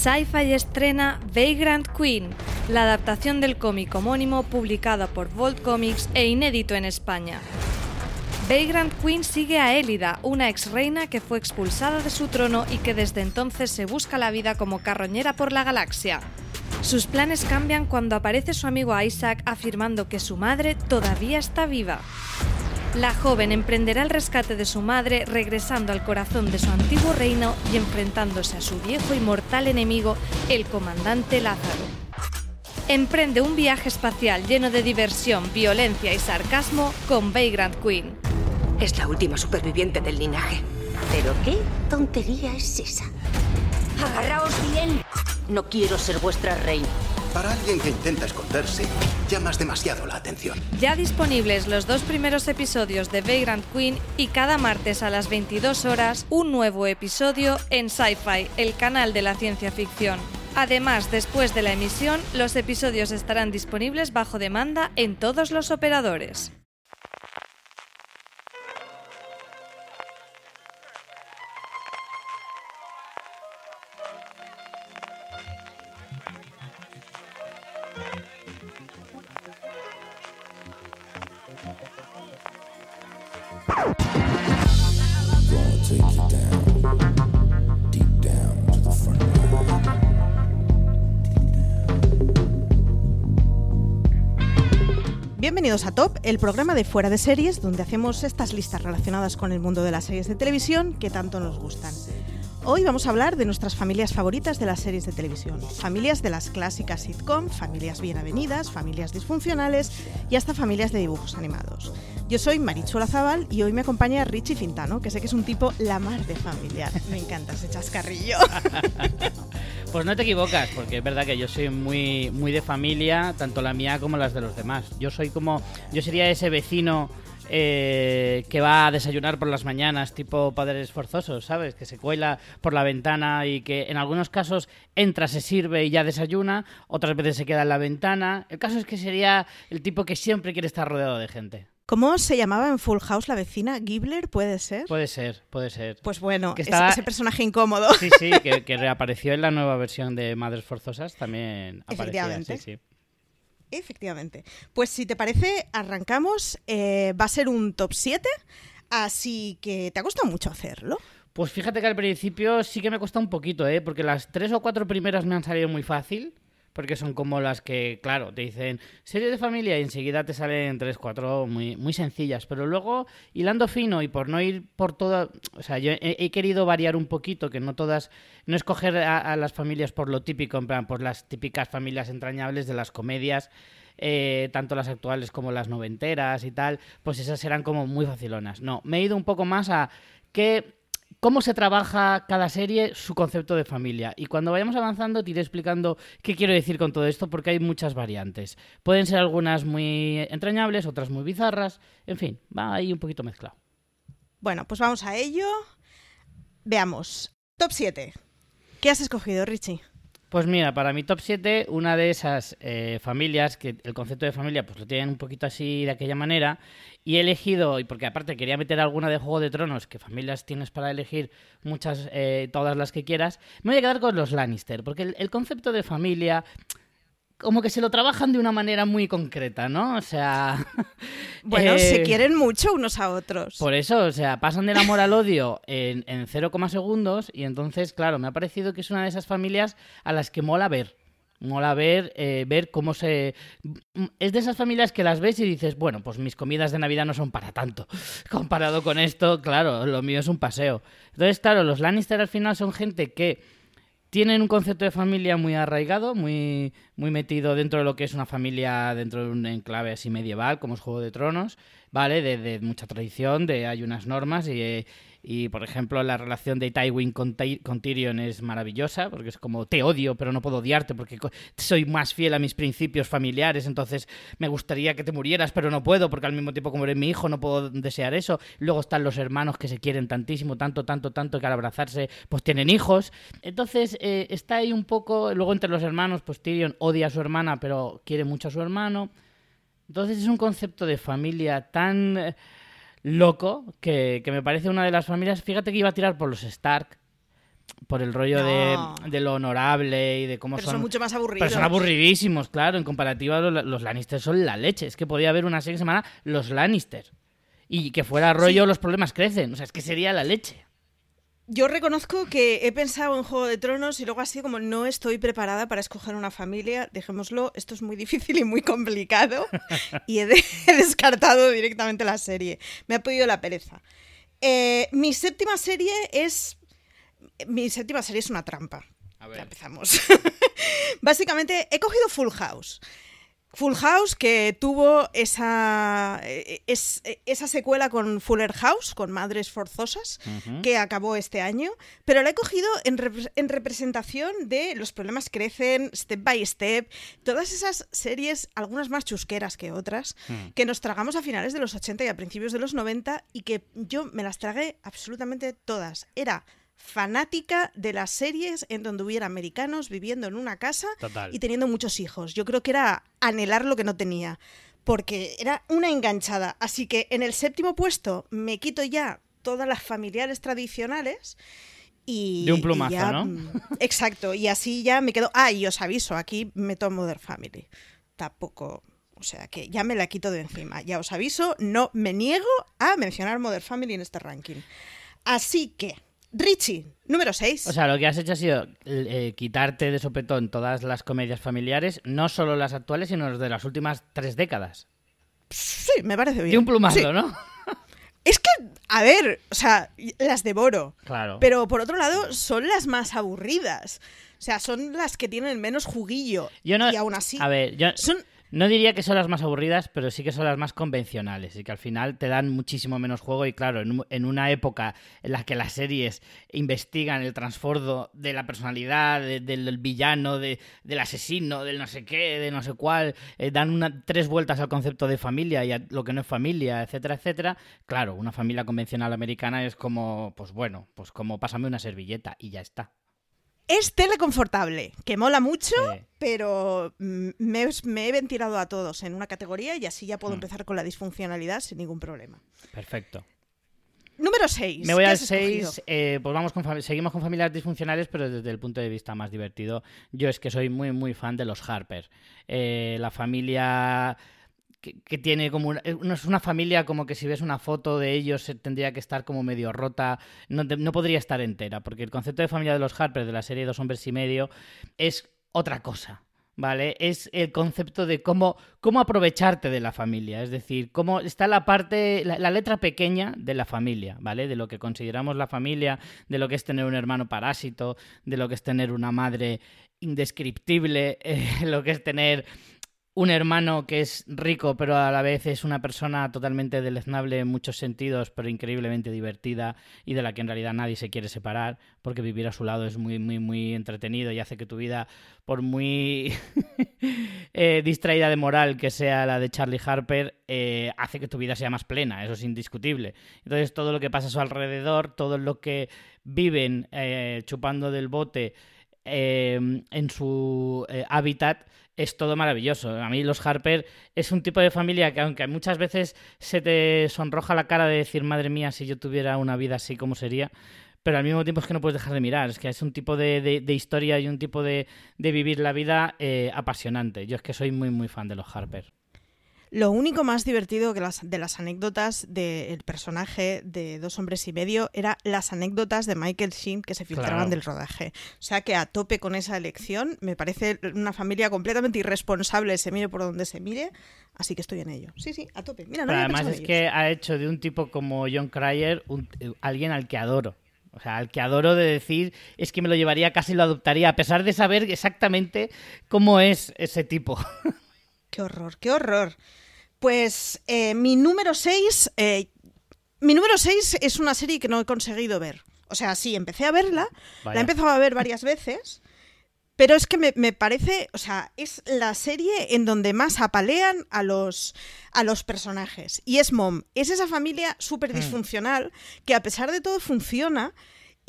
Sci-Fi estrena Vagrant Queen, la adaptación del cómic homónimo publicada por Volt Comics e inédito en España. Vagrant Queen sigue a Elida, una ex reina que fue expulsada de su trono y que desde entonces se busca la vida como carroñera por la galaxia. Sus planes cambian cuando aparece su amigo Isaac afirmando que su madre todavía está viva. La joven emprenderá el rescate de su madre regresando al corazón de su antiguo reino y enfrentándose a su viejo y mortal enemigo, el comandante Lázaro. Emprende un viaje espacial lleno de diversión, violencia y sarcasmo con Vagrant Queen. Es la última superviviente del linaje. ¿Pero qué tontería es esa? ¡Agarraos bien! No quiero ser vuestra reina. Para alguien que intenta esconderse, llamas demasiado la atención. Ya disponibles los dos primeros episodios de Vagrant Queen y cada martes a las 22 horas un nuevo episodio en Sci-Fi, el canal de la ciencia ficción. Además, después de la emisión, los episodios estarán disponibles bajo demanda en todos los operadores. Bienvenidos a Top, el programa de fuera de series donde hacemos estas listas relacionadas con el mundo de las series de televisión que tanto nos gustan. Hoy vamos a hablar de nuestras familias favoritas de las series de televisión. Familias de las clásicas sitcom, familias bien avenidas, familias disfuncionales y hasta familias de dibujos animados. Yo soy Marichuela Zaval y hoy me acompaña Richie Fintano, que sé que es un tipo la mar de familiar. Me encanta ese chascarrillo. Pues no te equivocas, porque es verdad que yo soy muy, muy de familia, tanto la mía como las de los demás. Yo soy como, yo sería ese vecino eh, que va a desayunar por las mañanas, tipo padres forzosos, ¿sabes? Que se cuela por la ventana y que en algunos casos entra, se sirve y ya desayuna, otras veces se queda en la ventana. El caso es que sería el tipo que siempre quiere estar rodeado de gente. ¿Cómo se llamaba en Full House la vecina? ¿Gibler? ¿Puede ser? Puede ser, puede ser. Pues bueno, Que estaba- ese personaje incómodo. Sí, sí, que, que reapareció en la nueva versión de Madres Forzosas, también aparecía, Efectivamente. sí, sí. Efectivamente. Pues si te parece, arrancamos. Eh, va a ser un top 7, así que te ha costado mucho hacerlo. Pues fíjate que al principio sí que me cuesta un poquito, ¿eh? Porque las tres o cuatro primeras me han salido muy fácil. Porque son como las que, claro, te dicen serie de familia y enseguida te salen tres, cuatro muy, muy sencillas. Pero luego, hilando fino y por no ir por toda. O sea, yo he, querido variar un poquito, que no todas. No escoger a, las familias por lo típico, en plan, por las típicas familias entrañables de las comedias. eh, tanto las actuales como las noventeras y tal, pues esas eran como muy facilonas. No, me he ido un poco más a que cómo se trabaja cada serie su concepto de familia. Y cuando vayamos avanzando te iré explicando qué quiero decir con todo esto porque hay muchas variantes. Pueden ser algunas muy entrañables, otras muy bizarras. En fin, va ahí un poquito mezclado. Bueno, pues vamos a ello. Veamos. Top 7. ¿Qué has escogido, Richie? Pues mira, para mi top 7, una de esas eh, familias, que el concepto de familia pues lo tienen un poquito así de aquella manera, y he elegido, y porque aparte quería meter alguna de Juego de Tronos, que familias tienes para elegir muchas, eh, todas las que quieras, me voy a quedar con los Lannister, porque el, el concepto de familia como que se lo trabajan de una manera muy concreta, ¿no? O sea... Bueno, eh, se quieren mucho unos a otros. Por eso, o sea, pasan del amor al odio en, en 0, segundos y entonces, claro, me ha parecido que es una de esas familias a las que mola ver. Mola ver, eh, ver cómo se... Es de esas familias que las ves y dices, bueno, pues mis comidas de Navidad no son para tanto. Comparado con esto, claro, lo mío es un paseo. Entonces, claro, los Lannister al final son gente que tienen un concepto de familia muy arraigado, muy, muy metido dentro de lo que es una familia, dentro de un enclave así medieval, como es Juego de Tronos, ¿vale? De, mucha tradición, de hay unas normas y, y, por ejemplo, la relación de Tywin con, con Tyrion es maravillosa, porque es como, te odio, pero no puedo odiarte porque soy más fiel a mis principios familiares, entonces me gustaría que te murieras, pero no puedo, porque al mismo tiempo como eres mi hijo no puedo desear eso. Luego están los hermanos que se quieren tantísimo, tanto, tanto, tanto, que al abrazarse pues tienen hijos. Entonces eh, está ahí un poco, luego entre los hermanos, pues Tyrion a su hermana, pero quiere mucho a su hermano. Entonces es un concepto de familia tan eh, loco que, que me parece una de las familias. Fíjate que iba a tirar por los Stark. por el rollo No. de, de lo honorable y de cómo Pero son... son mucho más aburridos. Pero son aburridísimos, claro. En comparativa, los, los Lannister son la leche. Es que podía haber una serie que se llamara Los Lannister. Y que fuera rollo Los problemas crecen. O sea, es que sería la leche. Yo reconozco que he pensado en Juego de Tronos y luego así como no estoy preparada para escoger una familia, dejémoslo, esto es muy difícil y muy complicado y he, de- he descartado directamente la serie. Me ha podido la pereza. Eh, mi séptima serie es... Mi séptima serie es una trampa. Ya empezamos. Básicamente he cogido Full House. Full House que tuvo esa, eh, es- eh, esa secuela con Fuller House, con Madres Forzosas, que acabó este año, pero la he cogido en, repre- en representación de Los problemas crecen, Step by Step, todas esas series, algunas más chusqueras que otras, que nos tragamos a finales de los 80 y a principios de los 90 y que yo me las tragué absolutamente todas. Era fanática de las series en donde hubiera americanos viviendo en una casa Total. y teniendo muchos hijos. Yo creo que era anhelar lo que no tenía, porque era una enganchada. Así que en el séptimo puesto me quito ya todas las familiares tradicionales. Y, De un y plumazo, ya, ¿no? mm, Exacto, y así ya me quedo. Ah, y os aviso, aquí meto Mother Family. Tampoco. O sea que ya me la quito de encima. Ya os aviso, no me niego a mencionar Mother Family en este ranking. Así que, Richie, número 6. O sea, lo que has hecho ha sido eh, quitarte de sopetón todas las comedias familiares, no solo las actuales, sino las de las últimas tres décadas. sí, me parece bien. De un plumazo, Sí. ¿no? Es que, a ver, o sea, las devoro. Claro. Pero por otro lado, son las más aburridas. O sea, son las que tienen menos juguillo. Yo no, y aún así. A ver, yo son. No diría que son las más aburridas, pero sí que son las más convencionales y que al final te dan muchísimo menos juego. Y claro, en, en una época en la que las series investigan el transbordo de la personalidad, de- del villano, de- del asesino, del no sé qué, de no sé cuál, eh, dan una, tres vueltas al concepto de familia y a lo que no es familia, etcétera, etcétera. Claro, una familia convencional americana es como, pues bueno, pues como pásame una servilleta y ya está. Es teleconfortable, que mola mucho, Sí. pero mm, me, me he ventilado a todos en una categoría y así ya puedo Mm. empezar con la disfuncionalidad sin ningún problema. Perfecto. Número 6. Me voy al 6, pues vamos con seguimos con familias disfuncionales, pero desde el punto de vista más divertido. Yo es que soy muy, muy fan de los Harper. Eh, la familia que, tiene como una, eh, es una familia como que si ves una foto de ellos eh, tendría que estar como medio rota, no, no podría estar entera, porque el concepto de familia de los Harper de la serie Dos hombres y medio es otra cosa. ¿Vale? Es el concepto de cómo, cómo aprovecharte de la familia. Es decir, cómo está la parte, la, la letra pequeña de la familia, ¿vale? De lo que consideramos la familia, de lo que es tener un hermano parásito, de lo que es tener una madre indescriptible, eh, lo que es tener un hermano que es rico, pero a la vez es una persona totalmente deleznable en muchos sentidos, pero increíblemente divertida y de la que en realidad nadie se quiere separar, porque vivir a su lado es muy, muy, muy entretenido y hace que tu vida, por muy eh, distraída de moral que sea la de Charlie Harper, eh, hace que tu vida sea más plena, eso es indiscutible. Entonces todo lo que pasa a su alrededor, todo lo que viven eh, chupando del bote en su hábitat es todo maravilloso. A mí los Harper es un tipo de familia que aunque muchas veces se te sonroja la cara de decir, madre mía, si yo tuviera una vida así, ¿cómo sería? Pero al mismo tiempo es que no puedes dejar de mirar. Es que es un tipo de, de- historia y un tipo de, de vivir la vida eh, apasionante. Yo es que soy muy, muy fan de los Harper. Lo único más divertido que las, de las anécdotas del personaje de Dos Hombres y Medio era las anécdotas de Michael Sheen que se filtraban Claro. del rodaje. O sea que a tope con esa elección, me parece una familia completamente irresponsable, se mire por donde se mire, así que estoy en ello. Sí, sí, a tope. Mira, no Pero además es que ha hecho de un tipo como John Cryer un- eh, alguien al que adoro. O sea, al que adoro de decir es que me lo llevaría casi lo adoptaría, a pesar de saber exactamente cómo es ese tipo. Qué horror, qué horror. Pues eh, mi número 6. mi número 6 es una serie que no he conseguido ver. O sea, sí, empecé a verla, la he empezado a ver varias veces, pero es que me, me parece, o sea, es la serie en donde más apalean a los, a los personajes. Y es Mom, es esa familia súper disfuncional que a pesar de todo funciona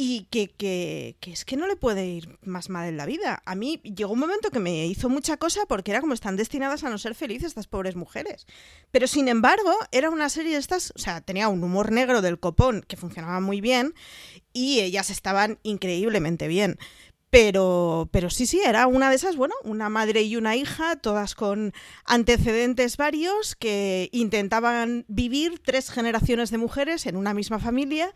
y que, que, es que no le puede ir más mal en la vida. A mí llegó un momento que me hizo mucha cosa porque era como están destinadas a no ser felices estas pobres mujeres. Pero sin embargo, era una serie de estas, o sea, tenía un humor negro del copón que funcionaba muy bien y ellas estaban increíblemente bien. Pero, pero sí, sí, era una de esas, bueno, una madre y una hija, todas con antecedentes varios, que intentaban vivir tres generaciones de mujeres en una misma familia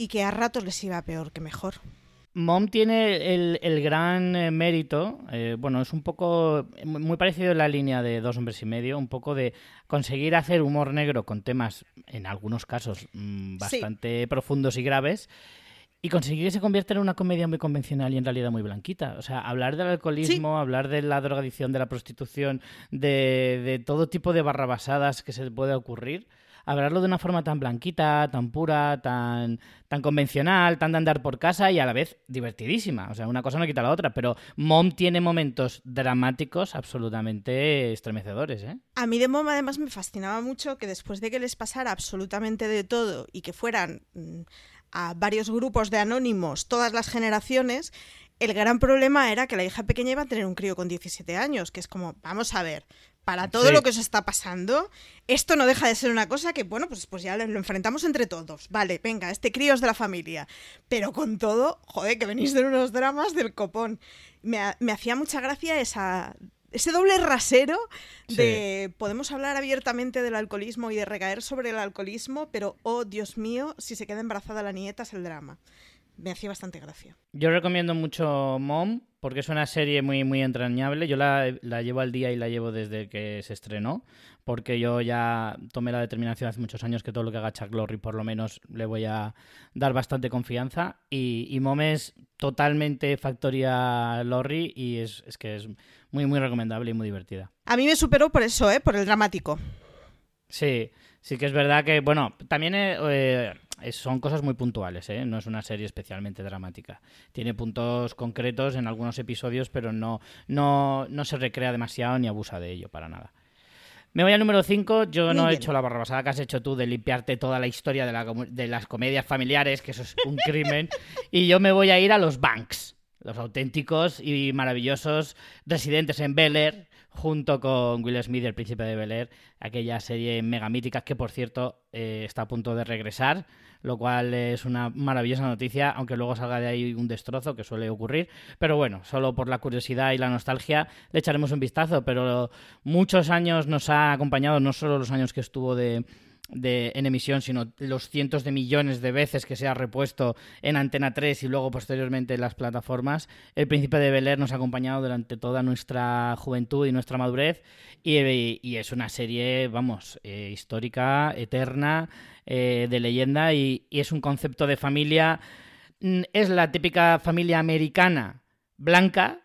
y que a ratos les iba peor que mejor. Mom tiene el, gran eh, mérito, eh, bueno, es un poco muy parecido en la línea de Dos Hombres y Medio, un poco de conseguir hacer humor negro con temas, en algunos casos, mm, bastante profundos y graves, y conseguir que se convierta en una comedia muy convencional y en realidad muy blanquita. O sea, hablar del alcoholismo, hablar de la drogadicción, de la prostitución, de, de todo tipo de barrabasadas que se puede ocurrir hablarlo de una forma tan blanquita, tan pura, tan, tan convencional, tan de andar por casa y a la vez divertidísima. O sea, una cosa no quita la otra, pero Mom tiene momentos dramáticos absolutamente estremecedores. ¿eh? A mí de Mom además me fascinaba mucho que después de que les pasara absolutamente de todo y que fueran mm, a varios grupos de anónimos, todas las generaciones, el gran problema era que la hija pequeña iba a tener un crío con 17 años, que es como, vamos a ver, para todo lo que os está pasando, esto no deja de ser una cosa que, bueno, pues, pues ya lo enfrentamos entre todos. Vale, venga, este crío es de la familia. Pero con todo, joder, que venís de unos dramas del copón. Me, me hacía mucha gracia esa, ese doble rasero de podemos hablar abiertamente del alcoholismo y de recaer sobre el alcoholismo, pero, oh Dios mío, si se queda embarazada la nieta es el drama me hacía bastante gracia. Yo recomiendo mucho Mom porque es una serie muy, muy entrañable. Yo la, llevo al día y la llevo desde que se estrenó, porque yo ya tomé la determinación hace muchos años que todo lo que haga Chuck Lorre por lo menos le voy a dar bastante confianza. Y, y Mom es totalmente factoría Lorry y es, es que es muy, muy recomendable y muy divertida. A mí me superó por eso, ¿eh? por el dramático. Sí, sí que es verdad que, bueno, también... Eh, son cosas muy puntuales, ¿eh? no es una serie especialmente dramática. Tiene puntos concretos en algunos episodios, pero no, no, no se recrea demasiado ni abusa de ello para nada. Me voy al número 5. Yo no he hecho la barrabasada que has hecho tú de limpiarte toda la historia de, la, de las comedias familiares, que eso es un crimen. y yo me voy a ir a los Banks, los auténticos y maravillosos residentes en Bel Air, junto con Will Smith, el príncipe de Bel Air, aquella serie mega mítica que, por cierto, eh, está a punto de regresar lo cual es una maravillosa noticia, aunque luego salga de ahí un destrozo que suele ocurrir. Pero bueno, solo por la curiosidad y la nostalgia le echaremos un vistazo, pero muchos años nos ha acompañado, no solo los años que estuvo de de, en emisión, sino los cientos de millones de veces que se ha repuesto en Antena 3 y luego posteriormente en las plataformas. El Príncipe de Bel Air nos ha acompañado durante toda nuestra juventud y nuestra madurez y, es una serie, vamos, eh, histórica, eterna, eh, de leyenda y, es un concepto de familia. Mm, es la típica familia americana blanca,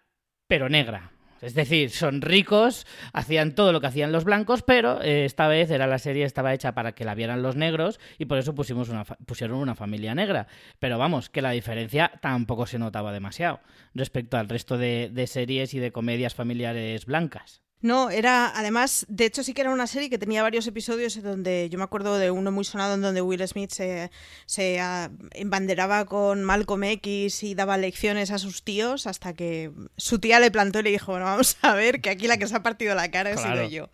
pero negra. Es decir, son ricos, hacían todo lo que hacían los blancos, pero eh, esta vez era la serie estaba hecha para que la vieran los negros y por eso pusimos pusieron una familia negra. Pero vamos, que la diferencia tampoco se notaba demasiado respecto al resto de series y de comedias familiares blancas. No, era, además, de hecho sí que era una serie que tenía varios episodios donde yo me acuerdo de uno muy sonado en donde Will Smith se, se ah, embanderaba con Malcolm X y daba lecciones a sus tíos hasta que su tía le plantó y le dijo, bueno, vamos a ver que aquí la que se ha partido la cara he sido yo.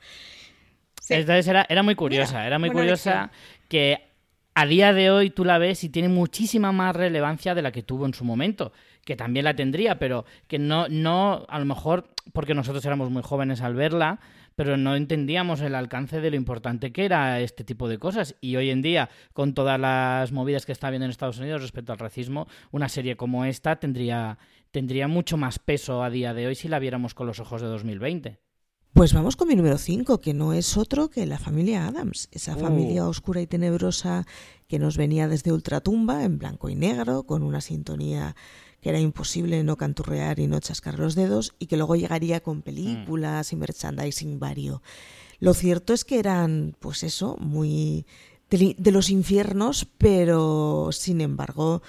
Entonces era, era, muy curiosa, era muy curiosa que a día de hoy tú la ves y tiene muchísima más relevancia de la que tuvo en su momento, que también la tendría, pero que no, no, a lo mejor porque nosotros éramos muy jóvenes al verla, pero no entendíamos el alcance de lo importante que era este tipo de cosas. Y hoy en día, con todas las movidas que está habiendo en Estados Unidos respecto al racismo, una serie como esta tendría, tendría mucho más peso a día de hoy si la viéramos con los ojos de 2020. Pues vamos con mi número 5, que no es otro que la familia Adams, esa familia oh. oscura y tenebrosa que nos venía desde Ultratumba, en blanco y negro, con una sintonía que era imposible no canturrear y no chascar los dedos, y que luego llegaría con películas y merchandising vario. Lo cierto es que eran, pues eso, muy de, los infiernos, pero sin embargo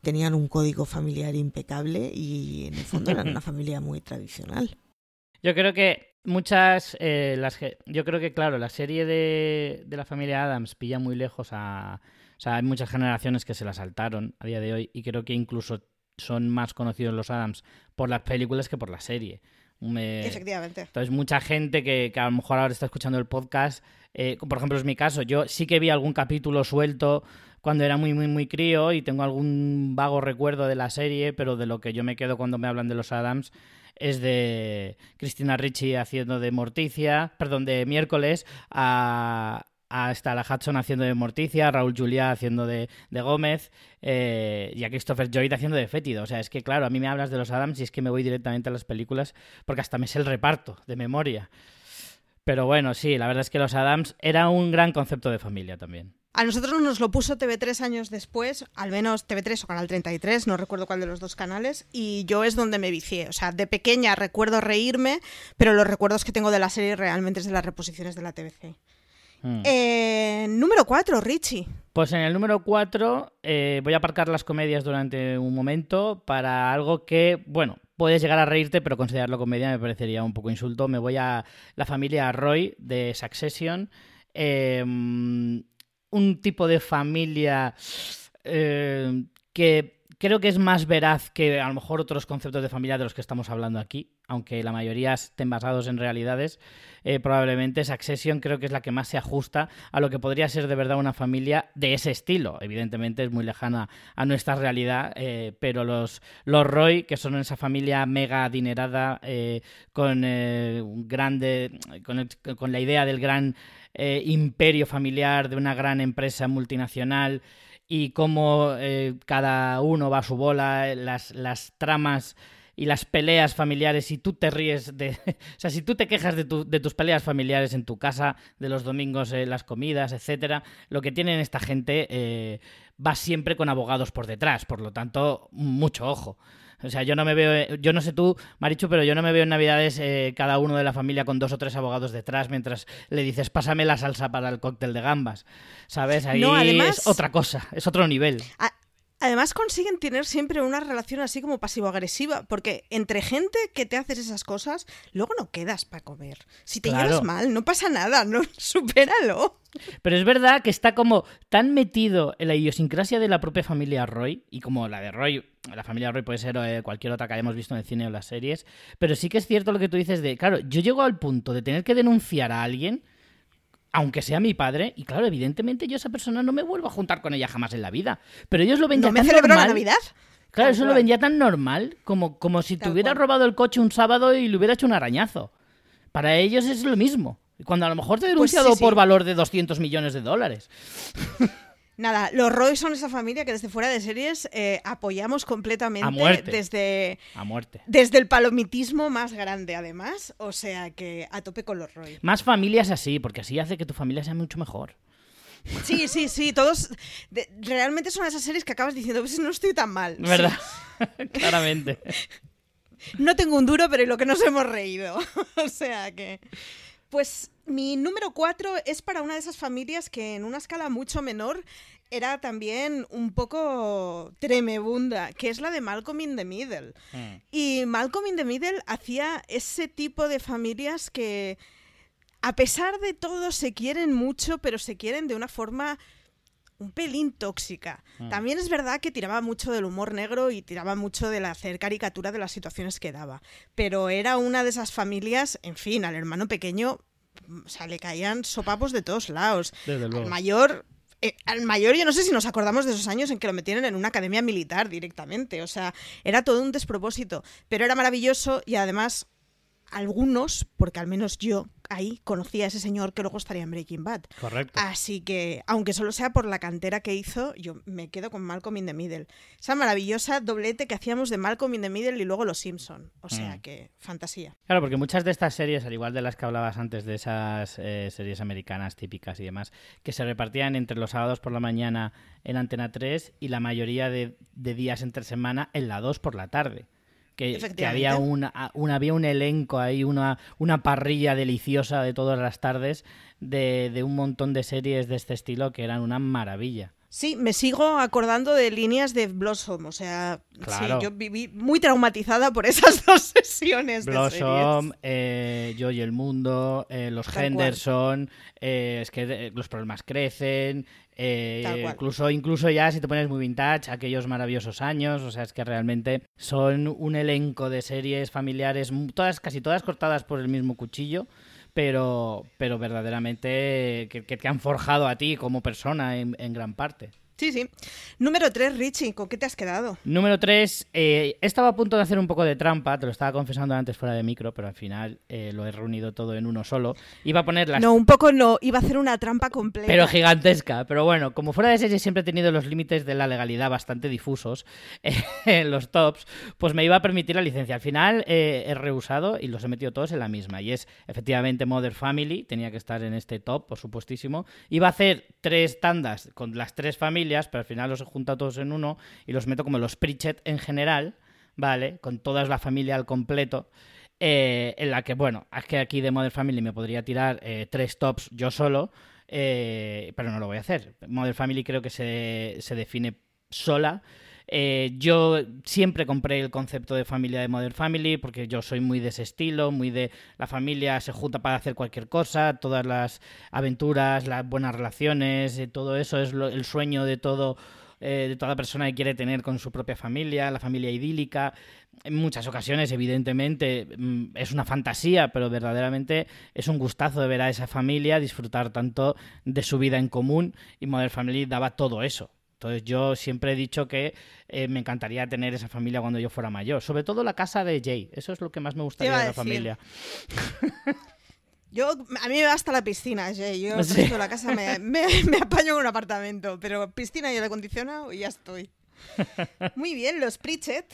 tenían un código familiar impecable y en el fondo eran una familia muy tradicional. Yo creo que muchas, eh, las yo creo que claro, la serie de, de la familia Adams pilla muy lejos a O sea, hay muchas generaciones que se la saltaron a día de hoy y creo que incluso son más conocidos los Adams por las películas que por la serie. Me- Efectivamente. Entonces, mucha gente que, que a lo mejor ahora está escuchando el podcast, eh, por ejemplo, es mi caso. Yo sí que vi algún capítulo suelto cuando era muy, muy, muy crío y tengo algún vago recuerdo de la serie, pero de lo que yo me quedo cuando me hablan de los Adams es de Cristina Ricci haciendo de Morticia, perdón, de miércoles, a, a Stella Hudson haciendo de Morticia, a Raúl Juliá haciendo de, de Gómez eh, y a Christopher Lloyd haciendo de Fétido. O sea, es que claro, a mí me hablas de los Adams y es que me voy directamente a las películas porque hasta me sé el reparto de memoria. Pero bueno, sí, la verdad es que los Adams era un gran concepto de familia también. A nosotros nos lo puso TV3 años después, al menos TV3 o Canal 33, no recuerdo cuál de los dos canales, y yo es donde me vicié. O sea, de pequeña recuerdo reírme, pero los recuerdos que tengo de la serie realmente es de las reposiciones de la TVC. Hmm. Eh, número 4, Richie. Pues en el número 4 voy a aparcar las comedias durante un momento para algo que, bueno, puedes llegar a reírte, pero considerarlo comedia me parecería un poco insulto. Me voy a la familia Roy de Succession. Eh, un tipo de familia eh, que creo que es más veraz que a lo mejor otros conceptos de familia de los que estamos hablando aquí, aunque la mayoría estén basados en realidades. Eh, probablemente Succession creo que es la que más se ajusta a lo que podría ser de verdad una familia de ese estilo. Evidentemente es muy lejana a nuestra realidad, eh, pero los, los Roy, que son esa familia mega adinerada, eh, con eh, grande, con, con la idea del gran imperio familiar de una gran empresa multinacional y cómo cada uno va a su bola, las, las tramas y las peleas familiares, si tú te ríes de... o sea, si tú te quejas de, tu- de tus peleas familiares en tu casa, de los domingos, eh, las comidas, etcétera, lo que tienen esta gente eh, va siempre con abogados por detrás, por lo tanto, mucho ojo. O sea, yo no me veo, yo no sé tú, Marichu, pero yo no me veo en Navidades eh, cada uno de la familia con dos o tres abogados detrás mientras le dices, pásame la salsa para el cóctel de gambas. ¿Sabes? Ahí No, además- es otra cosa, es otro nivel. A- Además consiguen tener siempre una relación así como pasivo-agresiva, porque entre gente que te haces esas cosas, luego no quedas para comer. Si te Claro. llevas mal, no pasa nada, no supéralo. Pero es verdad que está como tan metido en la idiosincrasia de la propia familia Roy, y como la de Roy, la familia Roy puede ser eh, cualquier otra que hayamos visto en el cine o las series, pero sí que es cierto lo que tú dices de, claro, yo llego al punto de tener que denunciar a alguien, aunque sea mi padre, y claro, evidentemente yo a esa persona no me vuelvo a juntar con ella jamás en la vida, pero ellos lo ven ¿No ya me tan celebró la normal. Navidad? Claro, eso lo cual. vendía tan normal como, como si te hubiera robado el coche un sábado y le hubiera hecho un arañazo. Para ellos es lo mismo. Cuando a lo mejor te he Pues sí, denunciado sí. por valor de 200 millones de dólares. Nada, los Roy son esa familia que desde fuera de series eh, apoyamos completamente A muerte. desde A muerte. desde el palomitismo más grande, además. O sea que a tope con los Roy. Más familias así, porque así hace que tu familia sea mucho mejor. Sí, sí, sí, todos. de- realmente son esas series que acabas diciendo, pues no estoy tan mal. ¿Verdad? Claramente. No tengo un duro, pero lo que nos hemos reído. o sea que. Pues mi número cuatro es para una de esas familias que en una escala mucho menor era también un poco tremebunda, que es la de Malcolm in the Middle. Y Malcolm in the Middle hacía ese tipo de familias que, a pesar de todo, se quieren mucho, pero se quieren de una forma un pelín tóxica. También es verdad que tiraba mucho del humor negro y tiraba mucho de la hacer caricatura de las situaciones que daba. Pero era una de esas familias, en fin, al hermano pequeño, o sea, le caían sopapos de todos lados. Desde luego. Al mayor. eh, al mayor, yo no sé si nos acordamos de esos años en que lo metieron en una academia militar directamente. O sea, era todo un despropósito. Pero era maravilloso y además, algunos, porque al menos yo ahí conocía a ese señor que luego estaría en Breaking Bad. Correcto. Así que, aunque solo sea por la cantera que hizo, yo me quedo con Malcolm in the Middle. Esa maravillosa doblete que hacíamos de Malcolm in the Middle y luego Los Simpson. O sea Mm. que, fantasía. Claro, porque muchas de estas series, al igual de las que hablabas antes, de esas eh, series americanas típicas y demás, que se repartían entre los sábados por la mañana en Antena 3 y la mayoría de, de días entre semana en la 2 por la tarde. Que, había, una, un, había un elenco ahí, una, una parrilla deliciosa de todas las tardes de, de un montón de series de este estilo que eran una maravilla. Sí, me sigo acordando de líneas de Blossom, o sea, Claro. sí, yo viví muy traumatizada por esas dos sesiones de Blossom, series. eh, Yo y el Mundo, eh, los Tal. Henderson, eh, es que eh, los problemas crecen, eh, incluso, incluso ya si te pones muy vintage, aquellos maravillosos años, o sea, es que realmente son un elenco de series familiares, todas, casi todas cortadas por el mismo cuchillo. Pero, pero verdaderamente que, te han forjado a ti como persona en gran parte. Sí, sí. Número 3, Richie, ¿con qué te has quedado? Número 3. estaba a punto de hacer un poco de trampa, te lo estaba confesando antes fuera de micro, pero al final eh, lo he reunido todo en uno solo. Iba a poner las... No, un poco no, iba a hacer una trampa completa. Pero gigantesca. Pero bueno, como fuera de serie siempre he tenido los límites de la legalidad bastante difusos eh, en los tops, pues me iba a permitir la licencia. Al final eh, he rehusado y los he metido todos en la misma. Y es efectivamente Mother Family, tenía que estar en este top, por supuestísimo. Iba a hacer tres tandas con las tres familias, pero al final los he juntado todos en uno y los meto como los Pritchett en general, ¿vale? Con toda la familia al completo. eh, en la que, bueno, es que aquí de Modern Family me podría tirar eh, tres tops yo solo, eh, pero no lo voy a hacer. Modern Family creo que se, se define sola. Eh, yo siempre compré el concepto de familia de Modern Family porque yo soy muy de ese estilo, muy de la familia se junta para hacer cualquier cosa, todas las aventuras, las buenas relaciones, eh, todo eso es lo- el sueño de todo eh, de toda persona que quiere tener con su propia familia, la familia idílica. En muchas ocasiones, evidentemente, mm, es una fantasía, pero verdaderamente es un gustazo de ver a esa familia disfrutar tanto de su vida en común y Modern Family daba todo eso. Entonces yo siempre he dicho que eh, me encantaría tener esa familia cuando yo fuera mayor. Sobre todo la casa de Jay. Eso es lo que más me gustaría de la familia. Yo, a mí me va hasta la piscina, Jay. Yo Sí. resto de la casa me, me, me apaño en un apartamento, pero piscina y aire acondicionado y ya estoy. Muy bien, los Pritchett.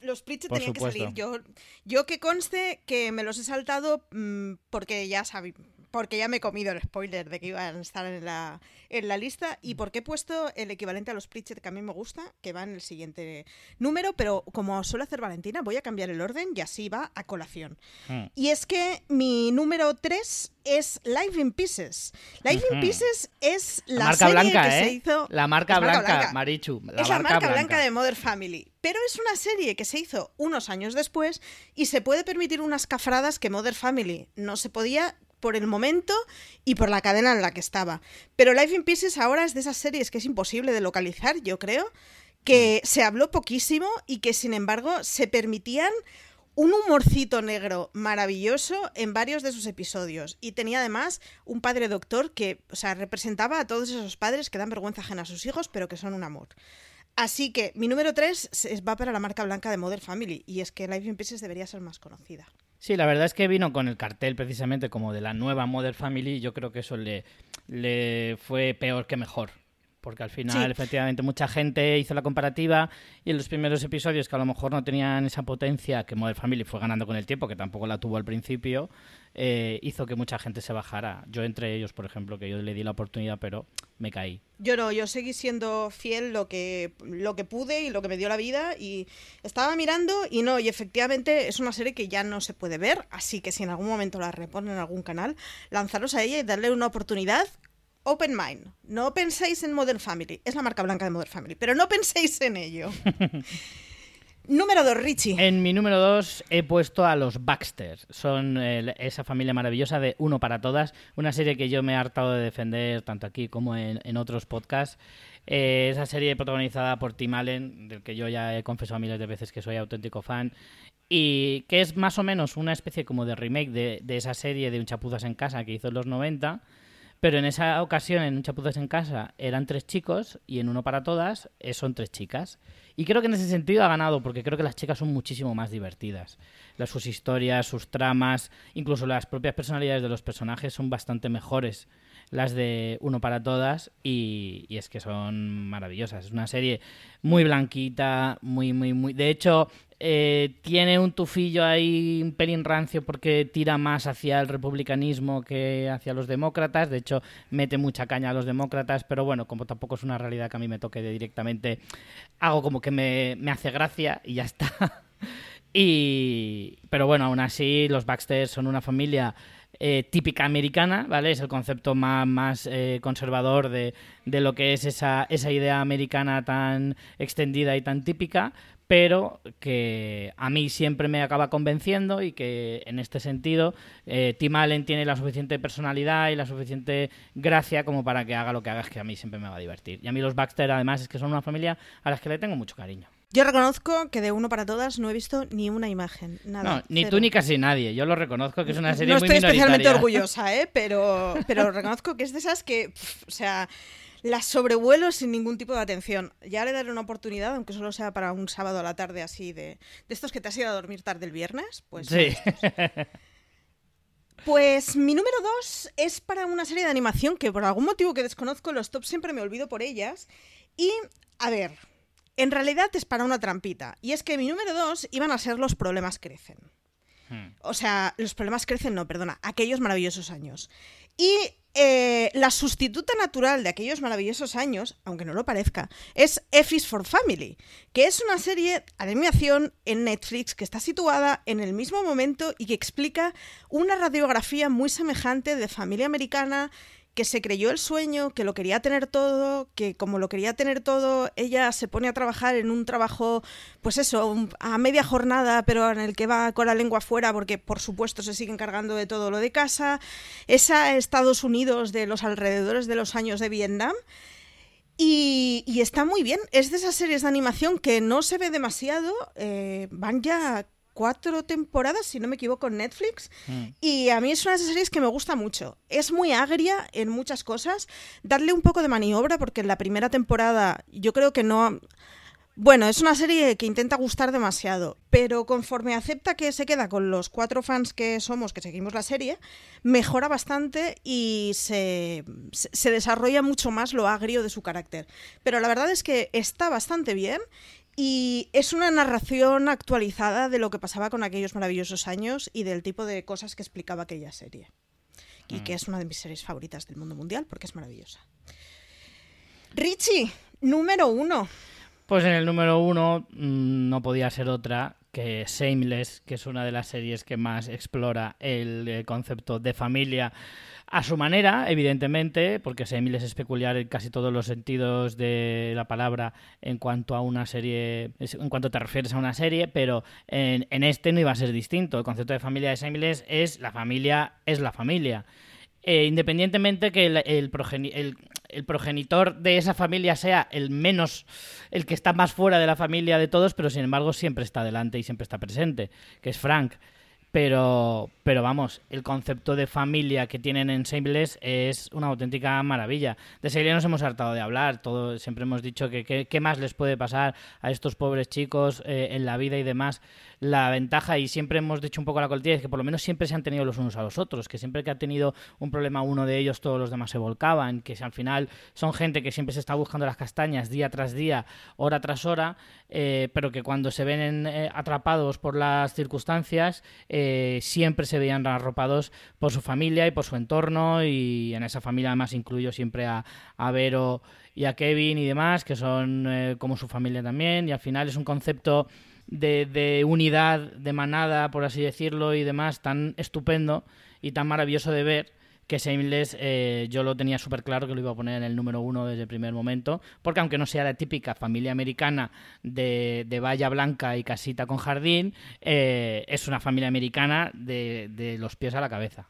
Los Pritchett tenían supuesto. que salir. Yo, yo que conste que me los he saltado mm, porque ya sabí, porque ya me he comido el spoiler de que iban a estar en la, en la lista y porque he puesto el equivalente a los Pritchett que a mí me gusta, que va en el siguiente número, pero como suele hacer Valentina, voy a cambiar el orden y así va a colación. Mm. Y es que mi número 3 es Life in Pieces. Life in. Pieces es la, La marca serie blanca, que ¿eh? se hizo... La marca blanca, blanca. Marichu. La es la marca, marca blanca. de Mother Family. Pero es una serie que se hizo unos años después y se puede permitir unas cafradas que Mother Family no se podía por el momento y por la cadena en la que estaba. Pero Life in Pieces ahora es de esas series que es imposible de localizar, yo creo, que Mm. se habló poquísimo y que sin embargo se permitían un humorcito negro maravilloso en varios de sus episodios. Y tenía además un padre doctor que, o sea, representaba a todos esos padres que dan vergüenza ajena a sus hijos, pero que son un amor. Así que mi número 3 va para la marca blanca de Mother Family. Y es que Life in Pieces debería ser más conocida. Sí, la verdad es que vino con el cartel precisamente como de la nueva Modern Family y yo creo que eso le, le fue peor que mejor. Porque al final, Sí. efectivamente, mucha gente hizo la comparativa y en los primeros episodios que a lo mejor no tenían esa potencia que Modern Family fue ganando con el tiempo, que tampoco la tuvo al principio, eh, hizo que mucha gente se bajara. Yo entre ellos, por ejemplo, que yo le di la oportunidad, pero me caí. Yo no, yo seguí siendo fiel lo que, lo que pude y lo que me dio la vida y estaba mirando y no, y efectivamente es una serie que ya no se puede ver, así que si en algún momento la reponen en algún canal, lanzaros a ella y darle una oportunidad. Open mind. No penséis en Modern Family. Es la marca blanca de Modern Family, pero no penséis en ello. Número 2, Richie. En mi número 2 he puesto a los Baxter. Son eh, esa familia maravillosa de Uno para Todas. Una serie que yo me he hartado de defender tanto aquí como en, en otros podcasts. Eh, esa serie protagonizada por Tim Allen, del que yo ya he confesado miles de veces que soy auténtico fan. Y que es más o menos una especie como de remake de, de esa serie de Un Chapuzas en Casa que hizo en los 90. Pero en esa ocasión, en Un Chapuzas en Casa, eran tres chicos y en Uno para Todas eh, son tres chicas. Y creo que en ese sentido ha ganado, porque creo que las chicas son muchísimo más divertidas. Las, sus historias, sus tramas, incluso las propias personalidades de los personajes son bastante mejores las de Uno para Todas y, y es que son maravillosas. Es una serie muy blanquita, muy, muy, muy... De hecho, eh, tiene un tufillo ahí, un pelín rancio, porque tira más hacia el republicanismo que hacia los demócratas. De hecho, mete mucha caña a los demócratas, pero bueno, como tampoco es una realidad que a mí me toque de directamente, hago como que me, me hace gracia y ya está. Y, pero bueno, aún así los Baxter son una familia eh, típica americana, ¿vale? Es el concepto más, más eh, conservador de, de, lo que es esa, esa idea americana tan extendida y tan típica, pero que a mí siempre me acaba convenciendo y que en este sentido eh, Tim Allen tiene la suficiente personalidad y la suficiente gracia como para que haga lo que haga, es que a mí siempre me va a divertir. Y a mí los Baxter además es que son una familia a las que le tengo mucho cariño. Yo reconozco que de uno para todas no he visto ni una imagen, nada. No, ni tú ni casi nadie. Yo lo reconozco que es una serie no muy estoy especialmente orgullosa, ¿eh? pero, pero reconozco que es de esas que, pff, o sea, las sobrevuelo sin ningún tipo de atención. Ya le daré una oportunidad, aunque solo sea para un sábado a la tarde así de, de estos que te has ido a dormir tarde el viernes. Pues Sí. Pues mi número dos es para una serie de animación que por algún motivo que desconozco los top siempre me olvido por ellas. Y, a ver, en realidad es para una trampita. Y es que mi número dos iban a ser Los problemas crecen. Hmm. O sea, los problemas crecen, no, perdona, aquellos maravillosos años. Y eh, la sustituta natural de aquellos maravillosos años, aunque no lo parezca, es F for Family, que es una serie de animación en Netflix que está situada en el mismo momento y que explica una radiografía muy semejante de familia americana que se creyó el sueño, que lo quería tener todo, que como lo quería tener todo, ella se pone a trabajar en un trabajo, pues eso, a media jornada, pero en el que va con la lengua afuera, porque por supuesto se sigue encargando de todo lo de casa. Esa Estados Unidos de los alrededores de los años de Vietnam. Y, y está muy bien. Es de esas series de animación que no se ve demasiado. eh, van ya cuatro temporadas, si no me equivoco, en Netflix. Y a mí es una de esas series que me gusta mucho. Es muy agria en muchas cosas. Darle un poco de maniobra, porque en la primera temporada yo creo que no. Bueno, es una serie que intenta gustar demasiado, pero conforme acepta que se queda con los cuatro fans que somos, que seguimos la serie, mejora bastante y se, se- se desarrolla mucho más lo agrio de su carácter. Pero la verdad es que está bastante bien y es una narración actualizada de lo que pasaba con aquellos maravillosos años y del tipo de cosas que explicaba aquella serie. Y que es una de mis series favoritas del mundo mundial porque es maravillosa. Richie, número uno. Pues en el número uno mm, no podía ser otra que Shameless, que es una de las series que más explora el, eh, concepto de familia a su manera, evidentemente, porque Shameless es peculiar en casi todos los sentidos de la palabra en cuanto a una serie, en cuanto te refieres a una serie, pero en, en este no iba a ser distinto. El concepto de familia de Shameless es la familia es la familia. Eh, independientemente que el- el progenitor de esa familia sea el menos, el que está más fuera de la familia de todos, pero sin embargo siempre está delante y siempre está presente, que es Frank. Pero, pero vamos, el concepto de familia que tienen en Shameless es una auténtica maravilla. De serie nos hemos hartado de hablar, todo, siempre hemos dicho que- qué más les puede pasar a estos pobres chicos eh, en la vida y demás. La ventaja, y siempre hemos dicho un poco la coletilla, es que por lo menos siempre se han tenido los unos a los otros, que siempre que ha tenido un problema uno de ellos, todos los demás se volcaban, que al final son gente que siempre se está buscando las castañas día tras día, hora tras hora, eh, pero que cuando se ven en, eh, atrapados por las circunstancias, eh, siempre se veían arropados por su familia y por su entorno, y en esa familia además incluyo siempre a, a Vero y a Kevin y demás, que son eh, como su familia también, y al final es un concepto de, unidad, de manada, por así decirlo, y demás, tan estupendo y tan maravilloso de ver que Shameless eh, yo lo tenía súper claro que lo iba a poner en el número uno desde el primer momento, porque aunque no sea la típica familia americana de, de valla blanca y casita con jardín, eh, es una familia americana de, de los pies a la cabeza.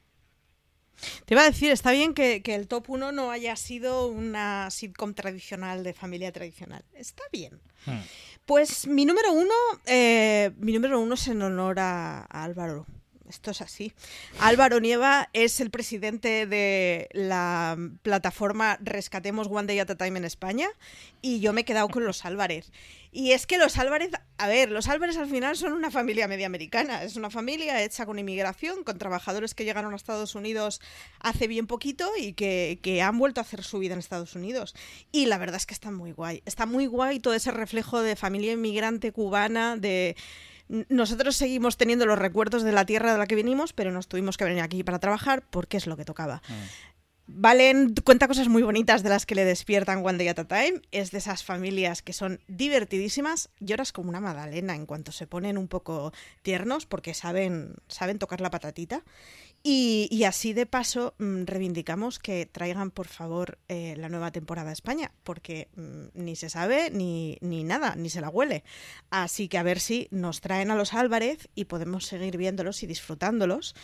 Te iba a decir, está bien que, que el top 1 no haya sido una sitcom tradicional de familia tradicional. Está bien. Hmm. Pues mi número uno, eh, mi número uno es en honor a, a Álvaro. Esto es así. Álvaro Nieva es el presidente de la plataforma Rescatemos One Day at a Time en España y yo me he quedado con los Álvarez. Y es que los Álvarez, a ver, los Álvarez al final son una familia media americana. Es una familia hecha con inmigración, con trabajadores que llegaron a Estados Unidos hace bien poquito y que, que han vuelto a hacer su vida en Estados Unidos. Y la verdad es que está muy guay. Está muy guay todo ese reflejo de familia inmigrante cubana, de... Nosotros seguimos teniendo los recuerdos de la tierra de la que venimos, pero nos tuvimos que venir aquí para trabajar porque es lo que tocaba. Valen cuenta cosas muy bonitas de las que le despiertan One Day at a Time. Es de esas familias que son divertidísimas. Lloras como una magdalena en cuanto se ponen un poco tiernos porque saben, saben tocar la patatita. Y, y así de paso mm, reivindicamos que traigan por favor eh, la nueva temporada a España porque mm, ni se sabe ni, ni nada, ni se la huele. Así que a ver si nos traen a los Álvarez y podemos seguir viéndolos y disfrutándolos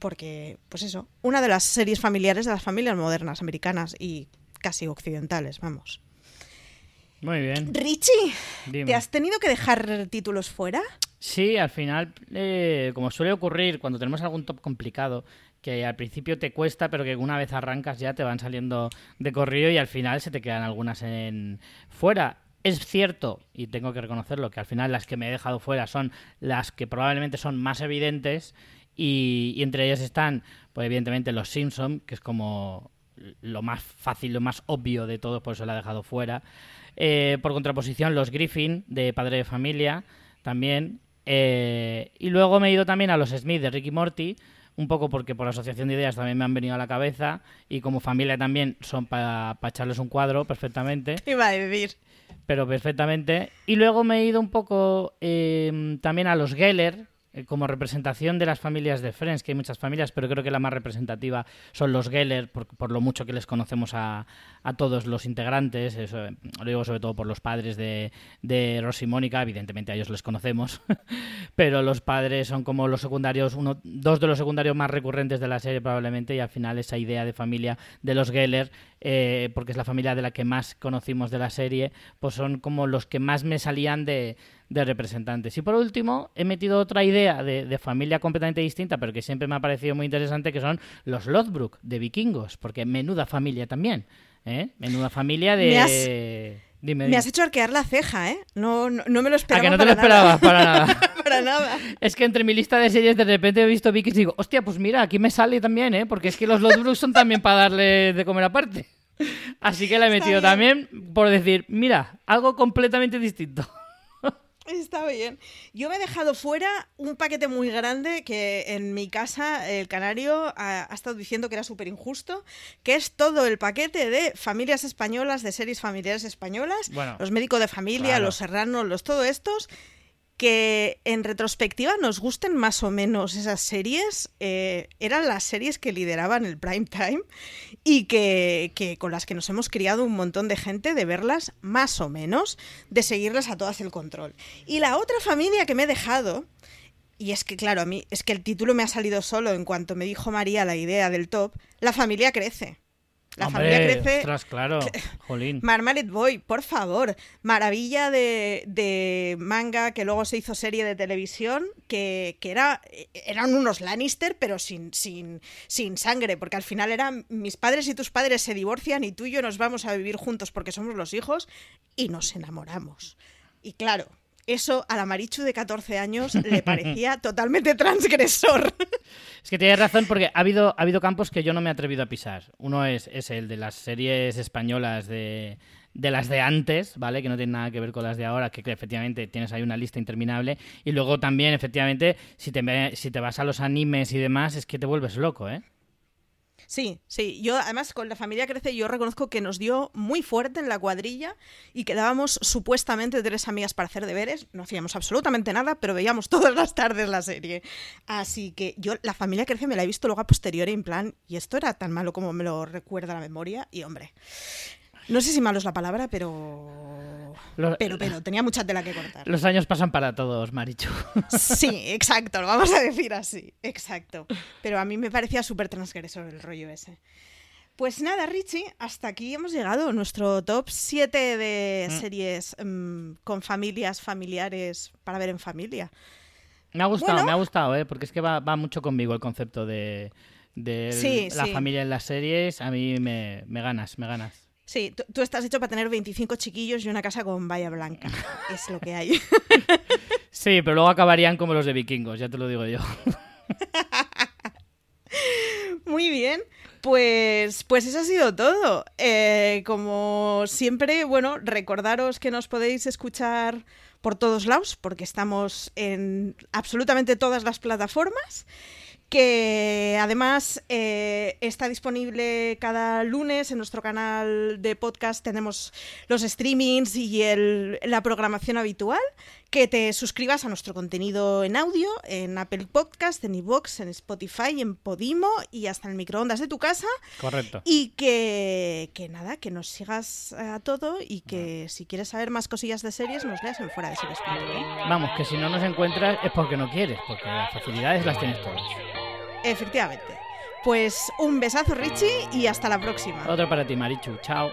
porque, pues eso, una de las series familiares de las familias modernas americanas y casi occidentales, vamos. Muy bien. Richie, Dime. ¿te has tenido que dejar títulos fuera? Sí, al final, eh, como suele ocurrir cuando tenemos algún top complicado, que al principio te cuesta, pero que una vez arrancas ya te van saliendo de corrido y al final se te quedan algunas en fuera. Es cierto, y tengo que reconocerlo, que al final las que me he dejado fuera son las que probablemente son más evidentes y, entre ellas están, pues evidentemente, los Simpson, que es como lo más fácil, lo más obvio de todo, por eso la he dejado fuera. Eh, por contraposición, los Griffin, de Padre de Familia, también. Eh, y luego me he ido también a los Smith de Ricky Morty, un poco porque por asociación de ideas también me han venido a la cabeza y como familia también son para echarles un cuadro perfectamente Iba a decir. pero perfectamente. Y luego me he ido un poco eh, también a los Geller, como representación de las familias de Friends, que hay muchas familias, pero creo que la más representativa son los Geller, por, lo mucho que les conocemos a, a todos los integrantes, eh, lo digo sobre todo por los padres de, de Ross y Mónica, evidentemente a ellos les conocemos, pero los padres son como los secundarios, uno, dos de los secundarios más recurrentes de la serie probablemente, y al final esa idea de familia de los Geller, eh, porque es la familia de la que más conocimos de la serie, pues son como los que más me salían de, de representantes. Y por último, he metido otra idea de, de, familia completamente distinta, pero que siempre me ha parecido muy interesante, que son los Lothbrok de vikingos, porque menuda familia también. ¿eh? Menuda familia de... Me has- Dime, Me has hecho arquear la ceja, ¿eh? No, no, no me lo ¿A esperaba. que no te lo esperabas para nada? para nada. Es que entre mi lista de series de repente he visto Vikings y digo, hostia, pues mira, aquí me sale también, ¿eh? Porque es que los Lothbrok son también para darle de comer aparte. Así que la he metido también por decir, mira, algo completamente distinto. Está bien. Yo me he dejado fuera un paquete muy grande que en mi casa el canario ha, ha estado diciendo que era súper injusto, que es todo el paquete de familias españolas, de series familiares españolas, Bueno, los médicos de familia, claro. los serranos, los todo estos, que en retrospectiva nos gusten más o menos esas series, eh, eran las series que lideraban el prime time y que, que con las que nos hemos criado un montón de gente de verlas más o menos, de seguirlas a todas el control. Y la otra familia que me he dejado, y es que claro, a mí es que el título me ha salido solo en cuanto me dijo María la idea del top, la familia crece. La Hombre, familia crece ostras, claro. Jolín. Boy, por favor. Maravilla de, de manga que luego se hizo serie de televisión, que, que era, eran unos Lannister, pero sin, sin, sin sangre, porque al final eran mis padres y tus padres se divorcian y tú y yo nos vamos a vivir juntos porque somos los hijos y nos enamoramos. Y claro, eso a la Marichu de 14 años le parecía totalmente transgresor. Es que tienes razón porque ha habido, ha habido campos que yo no me he atrevido a pisar. Uno es, es el de las series españolas de, de las de antes, ¿vale? Que no tienen nada que ver con las de ahora, que, que efectivamente tienes ahí una lista interminable. Y luego también, efectivamente, si te, si te vas a los animes y demás, es que te vuelves loco, ¿eh? Sí, sí. Yo, además, con la familia crece, yo reconozco que nos dio muy fuerte en la cuadrilla y quedábamos supuestamente tres amigas para hacer deberes. No hacíamos absolutamente nada, pero veíamos todas las tardes la serie. Así que yo, la familia crece, me la he visto luego a posteriori, en plan, y esto era tan malo como me lo recuerda la memoria. Y hombre, no sé si malo es la palabra, pero. Pero, pero, tenía mucha tela que cortar. Los años pasan para todos, Marichu. Sí, exacto, lo vamos a decir así, exacto. Pero a mí me parecía súper transgresor el rollo ese. Pues nada, Richie, hasta aquí hemos llegado. Nuestro top 7 de Mm. series mm, con familias, familiares, para ver en familia. Me ha gustado, Bueno. me ha gustado, ¿eh? Porque es que va, va mucho conmigo el concepto de, de Sí, la sí. familia en las series. A mí me, me ganas, me ganas. Sí, tú, estás hecho para tener 25 chiquillos y una casa con valla blanca. es lo que hay. Sí, pero luego acabarían como los de vikingos, ya te lo digo yo. Muy bien, pues, pues eso ha sido todo. Eh, como siempre, bueno, recordaros que nos podéis escuchar por todos lados, porque estamos en absolutamente todas las plataformas. Que además eh, está disponible cada lunes en nuestro canal de podcast. Tenemos los streamings y el- la programación habitual. Que te suscribas a nuestro contenido en audio, en Apple Podcast, en iVoox, en Spotify, en Podimo y hasta en el microondas de tu casa. Correcto. Y que, que nada, que nos sigas eh, a todo y que si quieres saber más cosillas de series, nos leas en fuera de series.com. Vamos, que si no nos encuentras es porque no quieres, porque las facilidades las tienes todas. Efectivamente. Pues un besazo, Richie, y hasta la próxima. Otro para ti, Marichu. Chao.